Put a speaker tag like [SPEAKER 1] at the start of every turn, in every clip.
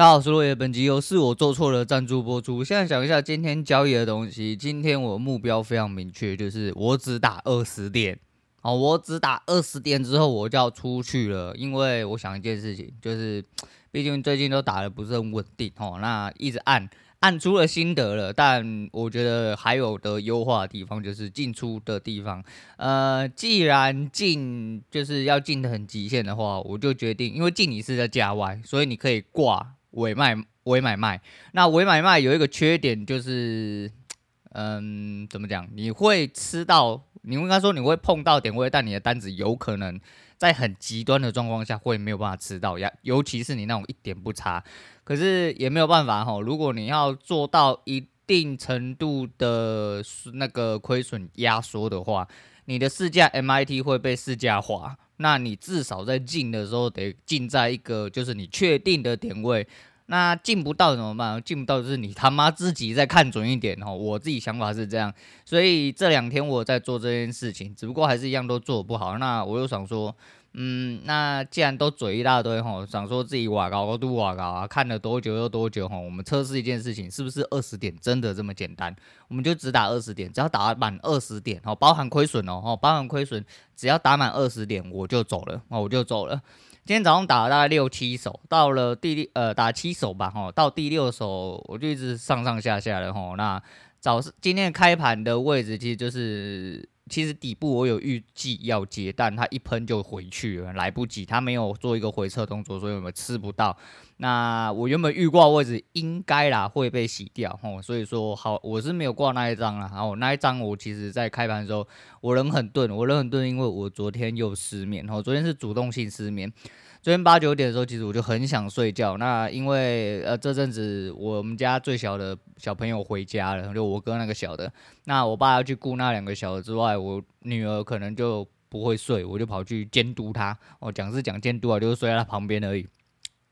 [SPEAKER 1] 大家好，我是落叶，本集由是我做错了赞助播出。现在讲一下今天交易的东西。今天我目标非常明确，就是我只打二十点。哦，我只打二十点之后我就要出去了，因为我想一件事情，就是 毕竟最近都打的不是很稳定哦。那一直按按出了心得了，但我觉得还有的优化的地方就是进出的地方。呃，既然进就是要进的很极限的话，我就决定，因为进你是在价外，所以你可以挂。伪卖、伪买卖，那伪买卖有一个缺点就是，嗯，怎么讲？你会吃到，你应该说你会碰到点位，但你的单子有可能在很极端的状况下会没有办法吃到呀，尤其是你那种一点不差。可是也没有办法哈，如果你要做到一定程度的那个亏损压缩的话，你的市价 MIT 会被市价化。那你至少在进的时候得进在一个就是你确定的点位，那进不到怎么办？进不到就是你他妈自己再看准一点哦。我自己想法是这样，所以这两天我在做这件事情，只不过还是一样都做不好。那我又想说。嗯，那既然都嘴一大堆吼，想说自己瓦高都瓦高啊，看了多久又多久吼，我们测试一件事情，是不是二十点真的这么简单？我们就只打二十点，只要打满二十点哦，包含亏损哦，包含亏损，只要打满二十点我就走了，哦我就走了。今天早上打了大概六七手，到了第六呃打七手吧吼，到第六手我就一直上上下下的吼。那早今天开盘的位置其实就是。其实底部我有预计要接，但它一喷就回去了，来不及，它没有做一个回撤动作，所以我们吃不到。那我原本预挂位置应该啦会被洗掉吼，所以说好，我是没有挂那一张啦。然后那一张我其实在开盘的时候我人很钝，我人很钝，因为我昨天又失眠，然后，昨天是主动性失眠。昨天八九点的时候，其实我就很想睡觉。那因为呃这阵子我们家最小的小朋友回家了，就我哥那个小的。那我爸要去顾那两个小的之外，我女儿可能就不会睡，我就跑去监督她。哦，讲是讲监督啊，就是睡在她旁边而已。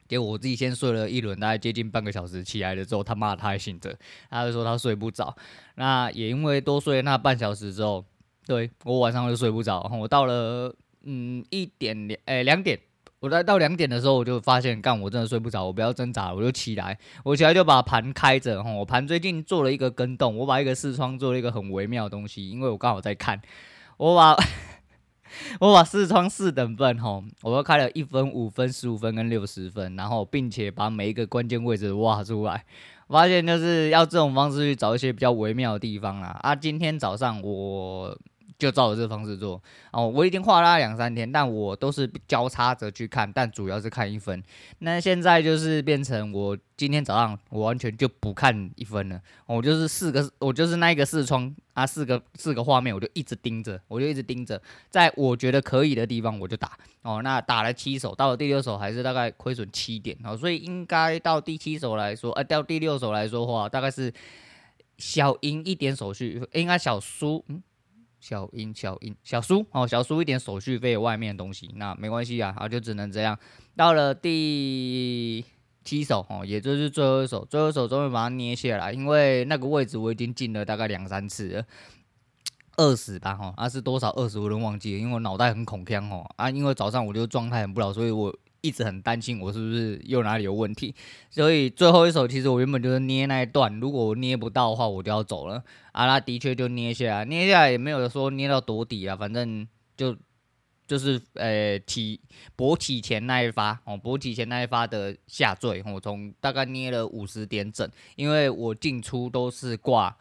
[SPEAKER 1] 结果我自己先睡了一轮，大概接近半个小时，起来了之后，他妈他还醒着，他就说他睡不着。那也因为多睡那半小时之后，对我晚上就睡不着。我到了嗯一点两哎两点。我来到两点的时候，我就发现，干，我真的睡不着，我不要挣扎，我就起来，我起来就把盘开着，哈，我盘最近做了一个更动，我把一个视窗做了一个很微妙的东西，因为我刚好在看，我把 我把四窗四等份，哈，我都开了一分、五分、十五分跟六十分，然后并且把每一个关键位置挖出来，发现就是要这种方式去找一些比较微妙的地方啦。啊，今天早上我。就照着这个方式做哦，我已经画了两三天，但我都是交叉着去看，但主要是看一分。那现在就是变成我今天早上我完全就不看一分了，我就是四个，我就是那一个视窗啊，四个四个画面，我就一直盯着，我就一直盯着，在我觉得可以的地方我就打哦。那打了七手，到了第六手还是大概亏损七点哦，所以应该到第七手来说，呃，到第六手来说话，大概是小赢一点手续，应该小输，嗯。小英小英小苏哦，小苏一点手续费外面的东西，那没关系啊，啊就只能这样。到了第七手哦，也就是最后一手，最后一手终于把它捏下来，因为那个位置我已经进了大概两三次了，二十吧哈，啊是多少二十我都忘记了，因为我脑袋很恐慌哦啊，因为早上我就状态很不好，所以我。一直很担心我是不是又哪里有问题，所以最后一手其实我原本就是捏那一段，如果我捏不到的话，我就要走了。啊，那的确就捏下来，捏下来也没有说捏到多底啊，反正就就是呃起勃起前那一发哦，勃起前那一发的下坠，我从大概捏了五十点整，因为我进出都是挂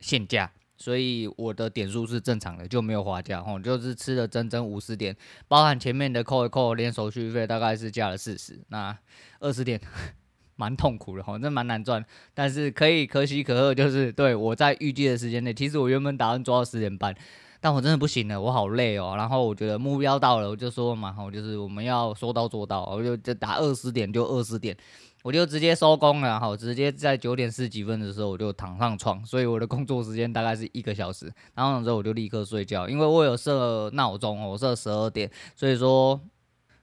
[SPEAKER 1] 现价。所以我的点数是正常的，就没有滑价吼，就是吃了整整五十点，包含前面的扣一扣，连手续费大概是加了四十，那二十点 蛮痛苦的吼，这蛮难赚，但是可以可喜可贺，就是对我在预计的时间内，其实我原本打算做到十点半，但我真的不行了，我好累哦，然后我觉得目标到了，我就说嘛我，就是我们要说到做到，我就就打二十点就二十点。我就直接收工了，好，直接在九点四十几分的时候我就躺上床，所以我的工作时间大概是一个小时，然后之后我就立刻睡觉，因为我有设闹钟，我设十二点，所以说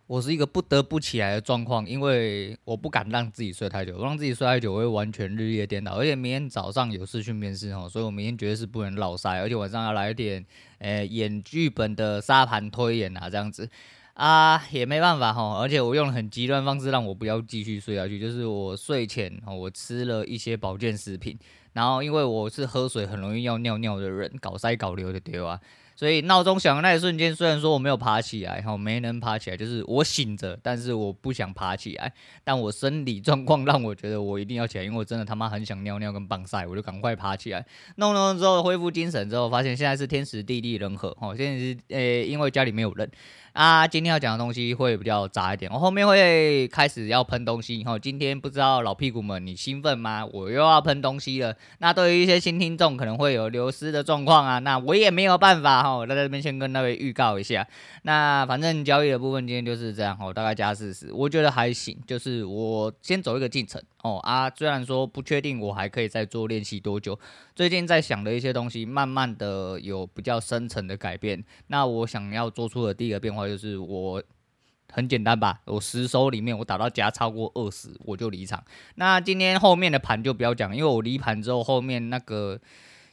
[SPEAKER 1] 我是一个不得不起来的状况，因为我不敢让自己睡太久，让自己睡太久我会完全日夜颠倒，而且明天早上有事去面试哦，所以我明天绝对是不能落赛，而且晚上要来一点，诶、演剧本的沙盘推演啊，这样子。啊，也没办法哈，而且我用了很极端方式让我不要继续睡下去，就是我睡前我吃了一些保健食品，然后因为我是喝水很容易要尿尿的人，搞塞搞流的对啊。所以闹钟响的那一瞬间，虽然说我没有爬起来，哈，没能爬起来，就是我醒着，但是我不想爬起来。但我生理状况让我觉得我一定要起来，因为我真的他妈很想尿尿跟棒赛，我就赶快爬起来。弄弄之后恢复精神之后，发现现在是天时地利人和，哈，现在是呃、因为家里没有人。啊，今天要讲的东西会比较杂一点，我后面会开始要喷东西。然后，今天不知道老屁股们你兴奋吗？我又要喷东西了。那对于一些新听众可能会有流失的状况啊，那我也没有办法哈。我在这边先跟那位预告一下。那反正交易的部分今天就是这样，我大概加四十，我觉得还行。就是我先走一个进程哦啊，虽然说不确定我还可以再做练习多久。最近在想的一些东西，慢慢的有比较深层的改变。那我想要做出的第一个变化就是，我很简单吧，我十手里面我打到加超过二十，我就离场。那今天后面的盘就不要讲，因为我离盘之后，后面那个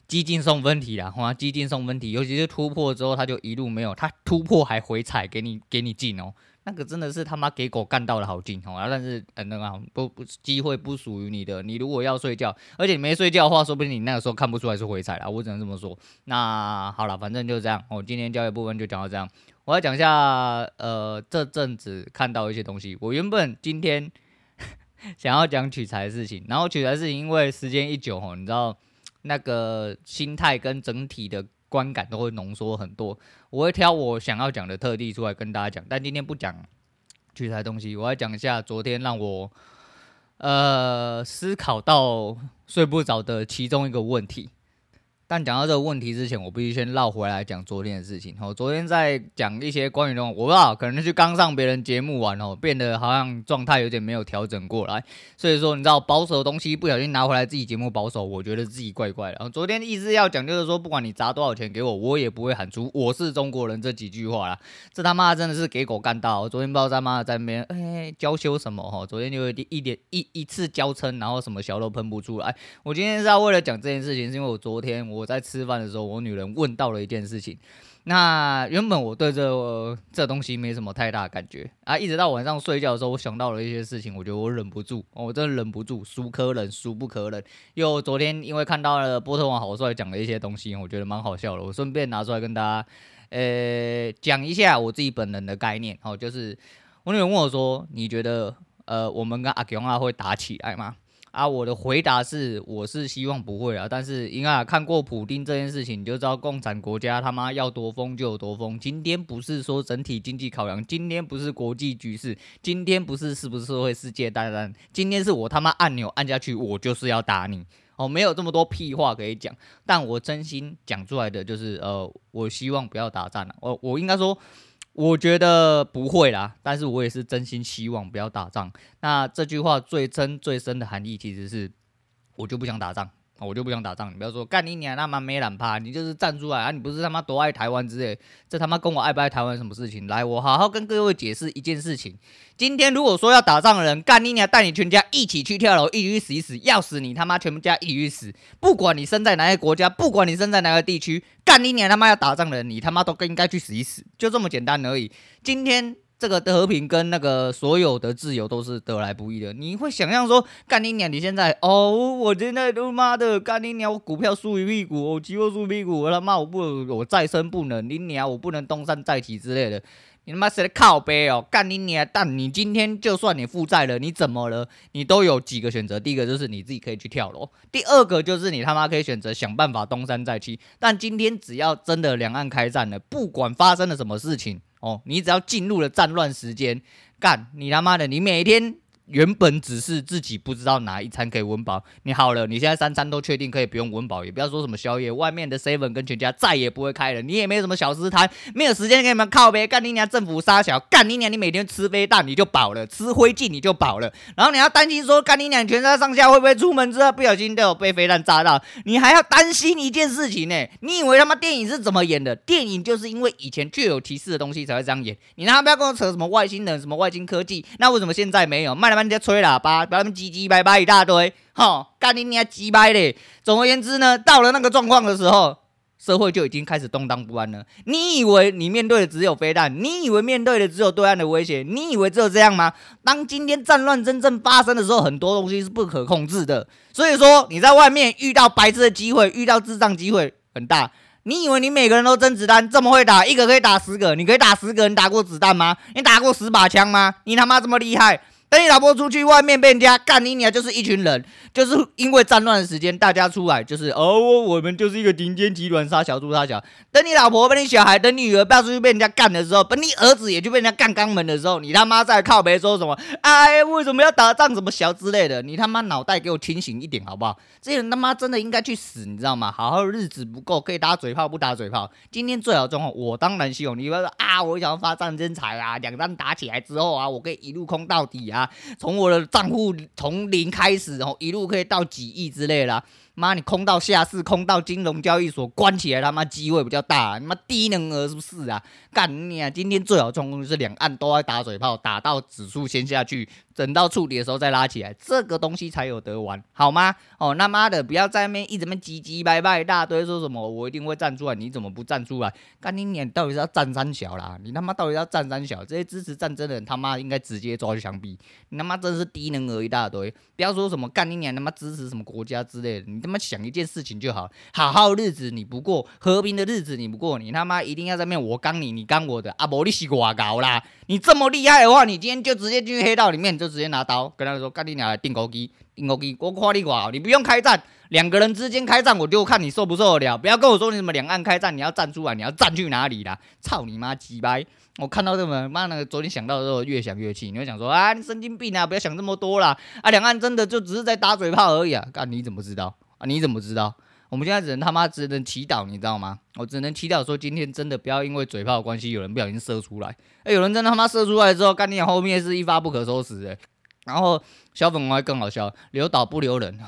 [SPEAKER 1] 基金送分题啦，哇，基金送分题，尤其是突破之后，它就一路没有，它突破还回踩给你给你进哦。那个真的是他妈给狗干到了好劲哦！但是嗯，那个不不机会不属于你的。你如果要睡觉，而且你没睡觉的话，说不定你那个时候看不出来是回踩啦。我只能这么说。那好了，反正就这样。我今天交易部分就讲到这样。我要讲一下，呃，这阵子看到一些东西。我原本今天 想要讲取材的事情，然后取材的事情，因为时间一久吼，你知道那个心态跟整体的。观感都会浓缩很多，我会挑我想要讲的特例出来跟大家讲，但今天不讲取材东西，我要讲一下昨天让我呃思考到睡不着的其中一个问题。但讲到这个问题之前，我必须先绕回来讲昨天的事情。哦昨天在讲一些关于那种，我不知道，可能是刚上别人节目完哦，变得好像状态有点没有调整过来。所以说，你知道保守的东西不小心拿回来自己节目保守，我觉得自己怪怪的。然后昨天意思要讲就是说，不管你砸多少钱给我，我也不会喊出“我是中国人”这几句话啦。这他妈真的是给狗干到！昨天不知道他妈在那边哎娇羞什么哈，昨天就一点一一次娇嗔，然后什么小都喷不出来。我今天是要为了讲这件事情，是因为我昨天我。我在吃饭的时候，我女人问到了一件事情。那原本我对这个、这东西没什么太大感觉啊，一直到晚上睡觉的时候，我想到了一些事情，我觉得我忍不住，我真的忍不住，孰可忍，孰不可忍。又昨天因为看到了波特王好帅讲的一些东西，我觉得蛮好笑的，我顺便拿出来跟大家呃讲一下我自己本人的概念。哦，就是我女人问我说：“你觉得呃我们跟阿强啊会打起来吗？”啊，我的回答是，我是希望不会啊。但是，应该看过普丁这件事情，你就知道共产国家他妈要多疯就有多疯。今天不是说整体经济考量，今天不是国际局势，今天不是是不是会世界大战，今天是我他妈按钮按下去，我就是要打你哦。没有这么多屁话可以讲，但我真心讲出来的就是，呃，我希望不要打仗了。我我应该说。我觉得不会啦，但是我也是真心希望不要打仗。那这句话最深最深的含义其实是，我就不想打仗。我就不想打仗，你不要说干你娘他妈没懒趴，你就是站出来啊！你不是他妈多爱台湾之类，这他妈跟我爱不爱台湾什么事情？来，我好好跟各位解释一件事情。今天如果说要打仗的人，干你娘带你全家一起去跳楼，一起死一死，要死你他妈全家一起死！不管你生在哪个国家，不管你生在哪个地区，干你娘他妈要打仗的人，你他妈都更应该去死一死，就这么简单而已。今天。这个和平跟那个所有的自由都是得来不易的。你会想象说，干你娘！你现在哦，我现在都妈的干你娘！我股票输一屁股，我期货输一屁股，我他妈我不我再生不能，你娘我不能东山再起之类的。你他妈谁的靠背哦？干你娘！但你今天就算你负债了，你怎么了？你都有几个选择。第一个就是你自己可以去跳楼，第二个就是你他妈可以选择想办法东山再起。但今天只要真的两岸开战了，不管发生了什么事情。哦，你只要进入了战乱时间，干你他妈的，你每天。原本只是自己不知道哪一餐可以温饱，你好了，你现在三餐都确定可以不用温饱，也不要说什么宵夜，外面的 seven 跟全家再也不会开了，你也没有什么小吃摊，没有时间给你们靠北，干你娘政府杀小，干你娘你每天吃飞弹你就饱了，吃灰烬你就饱了，然后你要担心说干你娘全家上下会不会出门之后不小心都有被飞弹炸到，你还要担心一件事情呢，你以为他妈电影是怎么演的？电影就是因为以前具有提示的东西才会这样演，你他妈不要跟我扯什么外星人什么外星科技，那为什么现在没有？卖他妈人家吹喇叭，把他们唧唧歪歪一大堆，哈，干你娘鸡掰嘞！总而言之呢，到了那个状况的时候，社会就已经开始动荡不安了。你以为你面对的只有飞弹？你以为面对的只有对岸的威胁？你以为只有这样吗？当今天战乱真正发生的时候，很多东西是不可控制的。所以说你在外面遇到白痴的机会，遇到智障机会很大。你以为你每个人都真子弹这么会打，一个可以打十个？你可以打十个？你打过子弹吗？你打过十把枪吗？你他妈这么厉害？等你老婆出去外面被人家干你娘，就是一群人，就是因为战乱的时间，大家出来就是哦，我们就是一个顶尖集团，杀小猪杀小。等你老婆、被你小孩、等你女儿不要出去被人家干的时候，等你儿子也就被人家干肛门的时候，你他妈在靠北说什么？哎，为什么要打仗？怎么小之类的？你他妈脑袋给我清醒一点好不好？这些人他妈真的应该去死，你知道吗？好好的日子不够，可以打嘴炮不打嘴炮。今天最好状况，我当然希望你不要说啊，我想要发战争财啊，两战打起来之后啊，我可以一路空到底啊。从我的账户从零开始，然后一路可以到几亿之类的。妈，你空到下市，空到金融交易所关起来，他妈机会比较大，啊，你妈低能儿是不是啊？干你啊！今天最好状况就是两岸都在打嘴炮，打到指数先下去，等到触底的时候再拉起来，这个东西才有得玩，好吗？哦，那妈的，不要在那边一直那叽叽歪歪一大堆，说什么我一定会站出来，你怎么不站出来？干你娘，到底是要站三小啦？你他妈到底要站三小？这些支持战争的人他妈应该直接抓去枪毙！你他妈真是低能儿一大堆！不要说什么干你娘他妈支持什么国家之类的，你他妈想一件事情就好，好好日子你不过，和平的日子你不过，你他妈一定要在那边我刚你，你刚我的啊！无你是我搞啦！你这么厉害的话，你今天就直接进去黑道里面，就直接拿刀跟他说：“干你娘的钉孤枝，钉孤枝，我夸你挂，你不用开战，两个人之间开战，我就看你受不受得了。不要跟我说你什么两岸开战，你要站出来，你要站去哪里啦？操你妈鸡掰！我看到这么妈那个，昨天想到的时候越想越气。你会想说啊，你神经病啊！不要想这么多啦！啊，两岸真的就只是在打嘴炮而已啊！干你怎么知道你怎么知道？”我们现在只能他妈只能祈祷，你知道吗？我只能祈祷说，今天真的不要因为嘴炮的关系，有人不小心射出来。哎、有人真的他妈射出来之后，干你后面是一发不可收拾哎。然后小粉红还更好笑，留岛不留人。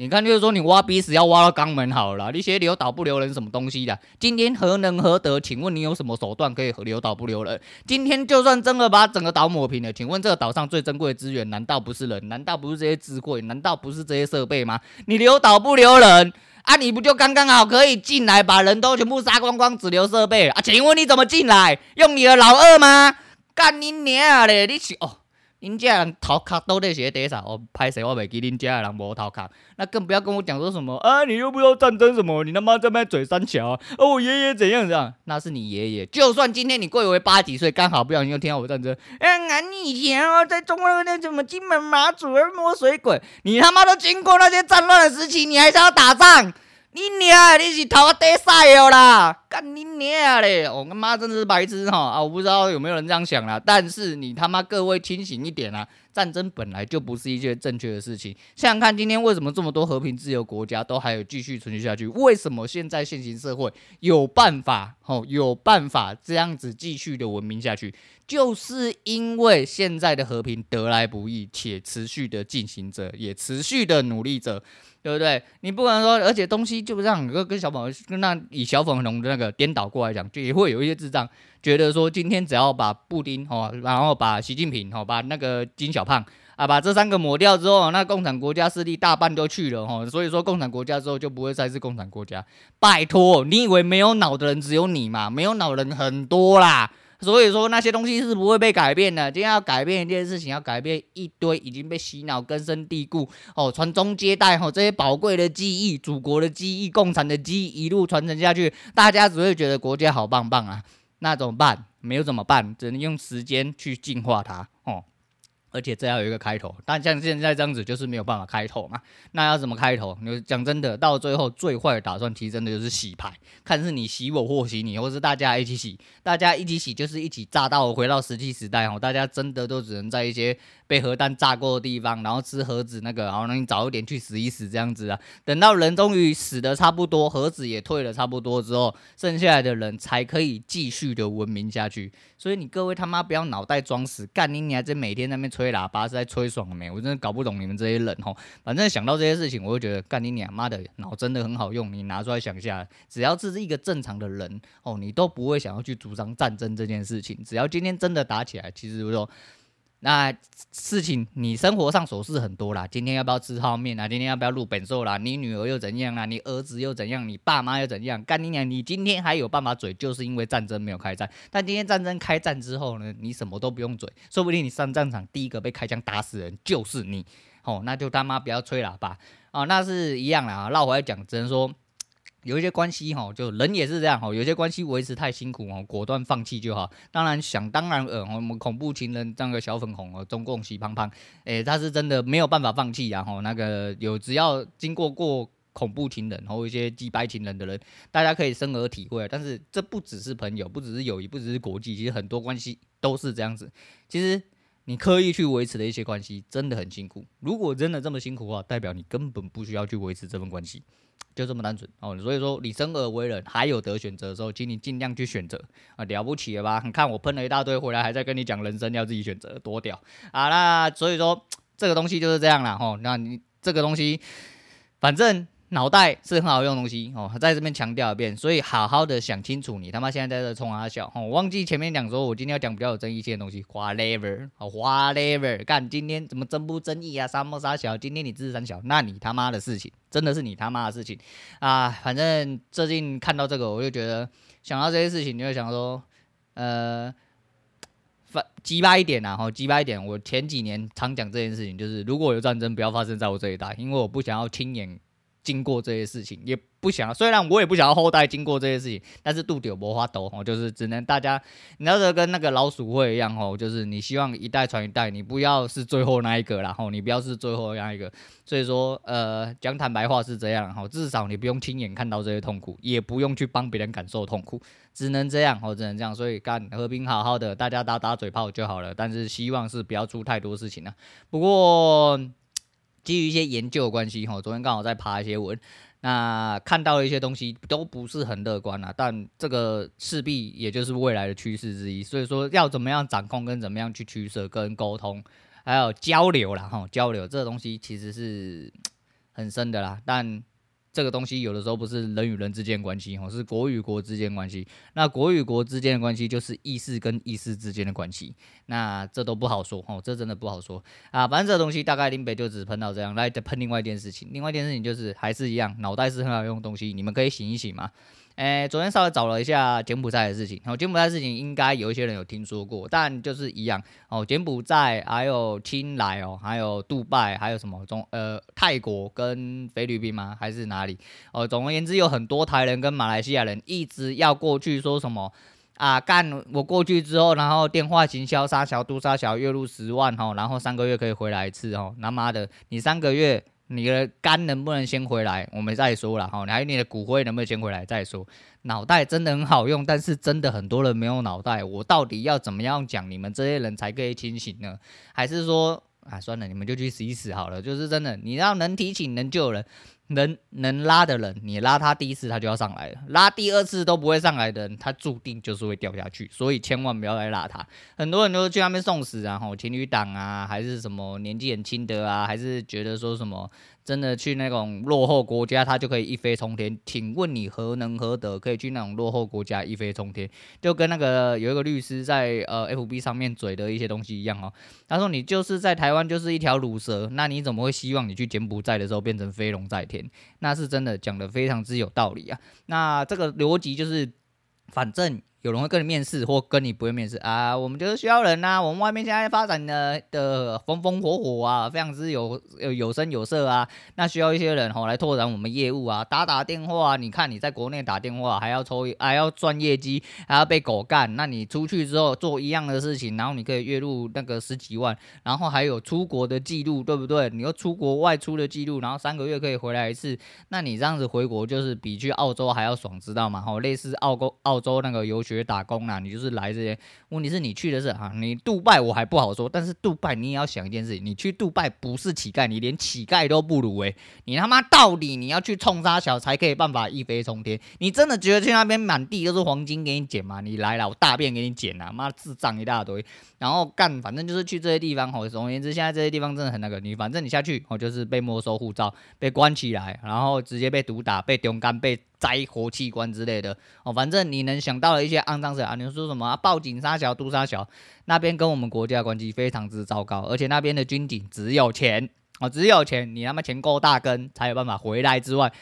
[SPEAKER 1] 你看，就是说你挖鼻屎要挖到肛门好了，你写留岛不留人什么东西的？今天何能何德？请问你有什么手段可以留岛不留人？今天就算真的把整个岛抹平了，请问这个岛上最珍贵的资源难道不是人？难道不是这些智慧？难道不是这些设备吗？你留岛不留人？啊，你不就刚刚好可以进来，把人都全部杀光光，只留设备啊？请问你怎么进来？用你的老二吗？干你娘嘞！你去哦，恁家人头壳都在写底啥？哦，拍谁我没给恁家的人无头壳，那更不要跟我讲说什么啊！你又不知道战争什么？你他妈在那嘴三桥啊？哦，我爷爷怎样怎样？那是你爷爷。就算今天你贵为八几岁，刚好不小心又听到我战争，嗯、啊，你以前哦，在中国那什么金门马祖儿摸水鬼，你他妈都经过那些战乱的时期，你还是要打仗？你娘，你是头壳底赛哦啦！干你娘嘞！我他妈真的是白痴哈啊！我不知道有没有人这样想啦，但是你他妈各位清醒一点啊！战争本来就不是一件正确的事情。想想看，今天为什么这么多和平自由国家都还有继续存续下去？为什么现在现行社会有办法吼有办法这样子继续的文明下去？就是因为现在的和平得来不易，且持续的进行着，也持续的努力着。对不对？你不管说，而且东西就这样，跟跟小粉红，跟那以小粉红的那个颠倒过来讲，就也会有一些智障觉得说，今天只要把布丁哦，然后把习近平哦，把那个金小胖啊，把这三个抹掉之后，那共产国家势力大半都去了哈，所以说共产国家之后就不会再是共产国家。拜托，你以为没有脑的人只有你吗？没有脑人很多啦。所以说那些东西是不会被改变的。今天要改变一件事情，要改变一堆已经被洗脑根深蒂固哦，传宗接代哦，这些宝贵的记忆、祖国的记忆、共产的记忆一路传承下去，大家只会觉得国家好棒棒啊。那怎么办？没有怎么办？只能用时间去净化它哦。而且这要有一个开头，但像现在这样子就是没有办法开头嘛。那要怎么开头？你讲真的，到最后最坏的打算，其实真的就是洗牌，看是你洗我或洗你，或是大家一起洗，大家一起洗就是一起炸到回到石器时代哦。大家真的都只能在一些被核弹炸过的地方，然后吃核子那个，然后让你早一点去死一死这样子啊。等到人终于死的差不多，核子也退了差不多之后，剩下来的人才可以继续的文明下去。所以你各位他妈不要脑袋装死，干你你还在每天在那边吹喇叭是在吹爽了没？我真的搞不懂你们这些人吼。反正想到这些事情，我就觉得干你娘妈的脑真的很好用，你拿出来想一下，只要是一个正常的人哦，你都不会想要去主张战争这件事情。只要今天真的打起来，其实我说那事情你生活上琐事很多啦，今天要不要吃泡面啊？今天要不要录本寿啦？你女儿又怎样啦？你儿子又怎样？你爸妈又怎样？干你娘！你今天还有办法嘴，就是因为战争没有开战。但今天战争开战之后呢，你什么都不用嘴，说不定你上战场第一个被开枪打死人就是你。哦，那就他妈不要吹喇叭哦，那是一样啦。绕回来讲，只能说。有一些关系哈，就人也是这样哈。有些关系维持太辛苦哦，果断放弃就好。当然想当然尔，我们恐怖情人那个小粉红哦，中共喜胖胖，诶，他是真的没有办法放弃然后那个有只要经过过恐怖情人或一些机掰情人的人，大家可以深而体会。但是这不只是朋友，不只是友谊，不只是国际，其实很多关系都是这样子。其实你刻意去维持的一些关系真的很辛苦。如果真的这么辛苦的话，代表你根本不需要去维持这份关系。就这么单纯哦，所以说你生而为人还有得选择的时候，请你尽量去选择啊，了不起了吧？你看我喷了一大堆回来，还在跟你讲人生要自己选择，多屌啊！那所以说这个东西就是这样了吼，那你这个东西反正。脑袋是很好用的东西哦，在这边强调一遍，所以好好的想清楚，你他妈现在在这冲三小哦，我忘记前面讲说，我今天要讲比较有争议性的东西，whatever，哦，whatever，干今天怎么争不争议啊？沙漠三小，今天你支持三小，那你他妈的事情，真的是你他妈的事情啊！反正最近看到这个，我就觉得想到这些事情，你就想说，呃，反鸡巴一点啊，吼，鸡巴一点。我前几年常讲这件事情，就是如果有战争，不要发生在我这一代，因为我不想要亲眼。经过这些事情，也不想，虽然我也不想要后代经过这些事情，但是度丢无法度吼，就是只能大家，你要是跟那个老鼠会一样吼，就是你希望一代传一代，你不要是最后那一个然后，你不要是最后那一个，所以说呃，讲坦白话是这样吼，至少你不用亲眼看到这些痛苦，也不用去帮别人感受痛苦，只能这样吼，只能这样，所以干和平好好的，大家打打嘴炮就好了，但是希望是不要出太多事情了，不过。基于一些研究的关系，哈，昨天刚好在爬一些文，那看到了一些东西都不是很乐观啊。但这个势必也就是未来的趋势之一，所以说要怎么样掌控，跟怎么样去取舍，跟沟通，还有交流啦，哈，交流这个东西其实是很深的啦，但。这个东西有的时候不是人与人之间关系哦，是国与国之间关系。那国与国之间的关系就是意识跟意识之间的关系。那这都不好说哦，这真的不好说啊。反正这个东西大概林北就只喷到这样，来再喷另外一件事情。另外一件事情就是还是一样，脑袋是很好用的东西，你们可以醒一醒嘛。诶，昨天稍微找了一下柬埔寨的事情，然后柬埔寨事情应该有一些人有听说过，但就是一样哦。柬埔寨还有清莱哦，还有杜拜，还有什么中呃泰国跟菲律宾吗？还是哪里？哦，总而言之，有很多台人跟马来西亚人一直要过去，说什么啊干我过去之后，然后电话行销杀小杜杀小月入十万哦，然后三个月可以回来一次哦。他妈的，你三个月。你的肝能不能先回来？我们再说了哈。还有你的骨灰能不能先回来再说？脑袋真的很好用，但是真的很多人没有脑袋。我到底要怎么样讲你们这些人才可以清醒呢？还是说啊，算了，你们就去死一死好了。就是真的，你要能提醒能救人。能能拉的人，你拉他第一次他就要上来了，拉第二次都不会上来的人，他注定就是会掉下去，所以千万不要来拉他。很多人都去那边送死啊，吼，情侣档啊，还是什么年纪很轻的啊，还是觉得说什么。真的去那种落后国家，他就可以一飞冲天。请问你何能何德可以去那种落后国家一飞冲天？就跟那个有一个律师在呃 FB 上面嘴的一些东西一样哦。他说你就是在台湾就是一条乳蛇，那你怎么会希望你去柬埔寨的时候变成飞龙在天？那是真的讲的非常之有道理啊。那这个逻辑就是，反正。有人会跟你面试，或跟你不会面试啊？我们就是需要人呐、我们外面现在发展的的风风火火啊，非常之有有有声有色啊。那需要一些人吼来拓展我们业务啊，打打电话啊。你看你在国内打电话还要抽还要赚业绩，还要被狗干。那你出去之后做一样的事情，然后你可以月入那个十几万，然后还有出国的记录，对不对？你又出国外出的记录，然后三个月可以回来一次。那你这样子回国就是比去澳洲还要爽，知道吗？吼，类似澳洲澳洲那个游学打工啦，你就是来这些。问题是你去的是哈，你杜拜我还不好说，但是杜拜你也要想一件事情，你去杜拜不是乞丐，你连乞丐都不如诶、欸。你他妈到底你要去冲三小才可以办法一飞冲天？你真的觉得去那边满地都是黄金给你捡吗？你来了，我大便给你捡啊！妈智障一大堆，然后干，反正就是去这些地方。吼，总而言之，现在这些地方真的很那个，你反正你下去，哦，就是被没收护照，被关起来，然后直接被毒打，被丢干，被摘活器官之类的。哦，反正你能想到的一些肮脏事啊！你说什么、啊、报警杀小杜杀小，那边跟我们国家关系非常之糟糕，而且那边的军警只有钱啊、哦，只有钱，你他妈钱够大根才有办法回来之外。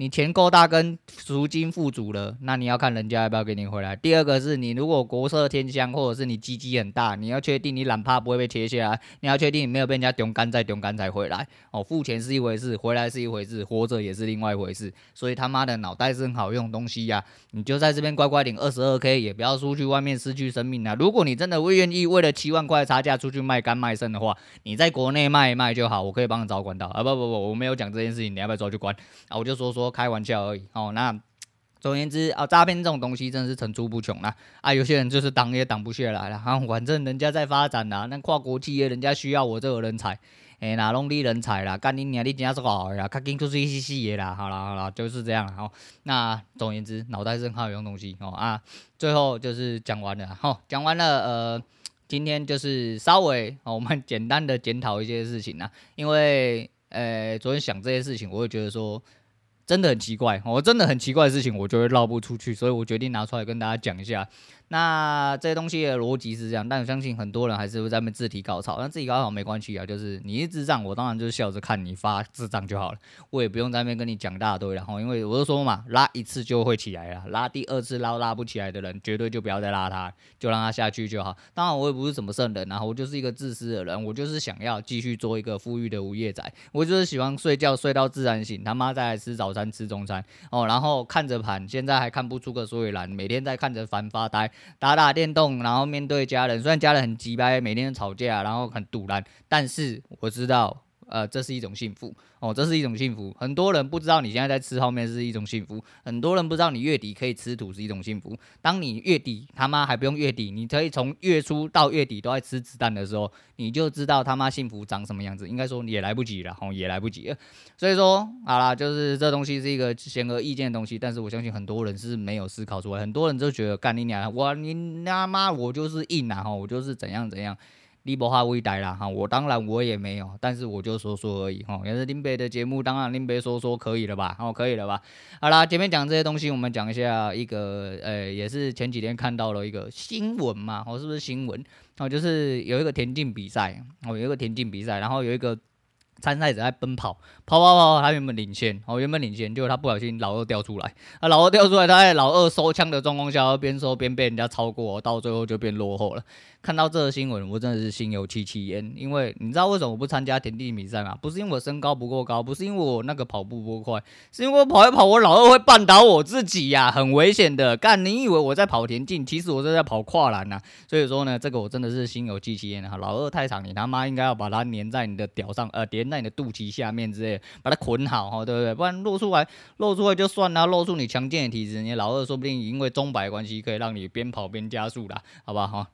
[SPEAKER 1] 你钱够大，跟赎金富足了，那你要看人家要不要给你回来。第二个是你如果国色天香，或者是你鸡鸡很大，你要确定你懒趴不会被切下来，你要确定你没有被人家丢干再丢干才回来。哦，付钱是一回事，回来是一回事，活着也是另外一回事。所以他妈的脑袋是很好用东西呀、你就在这边乖乖领二十二 K，也不要出去外面失去生命啊。如果你真的会愿意为了七万块差价出去卖肝卖肾的话，你在国内卖一卖就好，我可以帮你找管道啊。不不不，我没有讲这件事情，你要不要抓去关啊？我就说说。开玩笑而已哦。那 总而言之啊，诈骗这种东西真的是层出不穷啦。啊，有些人就是挡也挡不下来了。啊，反正人家在发展啦，那跨国企业人家需要我这个人才，哎，哪弄的人才啦？干你娘，你真是好呀！赶紧出去洗洗啦。好啦好啦，就是这样了。哦，那总而言之，脑袋是很好用东西哦啊。最后就是讲完了，好，讲完了。呃，今天就是稍微我们简单的检讨一些事情啦。因为呃，昨天想这些事情，我会觉得说。真的很奇怪，我真的很奇怪的事情，我就会绕不出去，所以我决定拿出来跟大家讲一下。那这些东西的逻辑是这样，但我相信很多人还是会在那边自体高潮。那自己高潮没关系啊，就是你是智障，我当然就是笑着看你发智障就好了，我也不用在那边跟你讲大堆。然后因为我就说嘛，拉一次就会起来了，拉第二次拉拉不起来的人，绝对就不要再拉他，就让他下去就好。当然我也不是什么圣人，然后我就是一个自私的人，我就是想要继续做一个富裕的无业仔，我就是喜欢睡觉睡到自然醒，他妈再来吃早餐吃中餐哦，然后看着盘，现在还看不出个所以然，每天在看着盘发呆，打打电动。然后面对家人，虽然家人很鸡掰，每天吵架，然后很堵然，但是我知道，呃，这是一种幸福哦，这是一种幸福。很多人不知道你现在在吃泡面是一种幸福，很多人不知道你月底可以吃土是一种幸福。当你月底他妈还不用月底，你可以从月初到月底都在吃子弹的时候，你就知道他妈幸福长什么样子。应该说你也来不及了，哦，也来不及了。所以说，好啦，就是这东西是一个显而易见的东西，但是我相信很多人是没有思考出来，很多人就觉得干你娘，我你他妈我就是硬啊，哦，我就是怎样怎样。你无哈伟大啦哈，我当然我也没有，但是我就说说而已哈。也是林北的节目，当然林北说说可以了吧？哦，可以了吧？好啦，前面讲这些东西，我们讲一下一个，呃、也是前几天看到了一个新闻嘛，哦，是不是新闻？哦，就是有一个田径比赛，哦，有一个田径比赛，然后有一个参赛者在奔跑，跑跑跑，他原本领先，哦，原本领先，结果他不小心老二掉出来，啊，老二掉出来，他在老二收枪的状况下，边收边被人家超过，到最后就变落后了。看到这个新闻，我真的是心有戚戚焉。因为你知道为什么我不参加田径比赛吗？不是因为我身高不够高，不是因为我那个跑步不够快，是因为我跑一跑，我老二会绊倒我自己呀、很危险的。干，你以为我在跑田径，其实我是在跑跨栏呐、所以说呢，这个我真的是心有戚戚焉啊。老二太长，你他妈应该要把它粘在你的屌上，呃，粘在你的肚脐下面之类，把它捆好哈，对不对？不然露出来，露出来就算了，露出你强健的体质，你老二说不定因为钟摆关系，可以让你边跑边加速啦，好不好哈？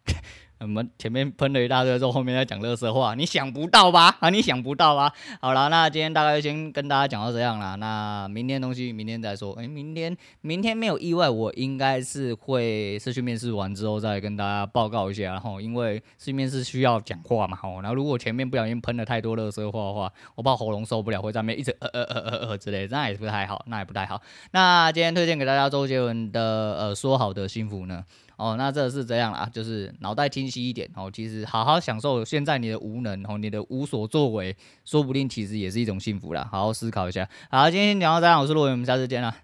[SPEAKER 1] 我们前面喷了一大堆之后，后面在讲乐色话，你想不到吧？啊，你想不到吧？好了，那今天大概先跟大家讲到这样了。那明天东西明天再说。哎、欸，明天明天没有意外，我应该是会是去面试完之后再跟大家报告一下。然后因为视讯面试需要讲话嘛，好，然后如果前面不小心喷了太多乐色话的话，我怕喉咙受不了，会在那边一直呃呃呃呃呃之类，那也不太好，那也不太好。那今天推荐给大家周杰伦的呃说好的幸福呢？哦，那这是这样啦，就是脑袋清晰一点哦。其实好好享受现在你的无能哦，你的无所作为，说不定其实也是一种幸福啦。好好思考一下。好，今天讲到这样，我是洛伟，我们下次见啦。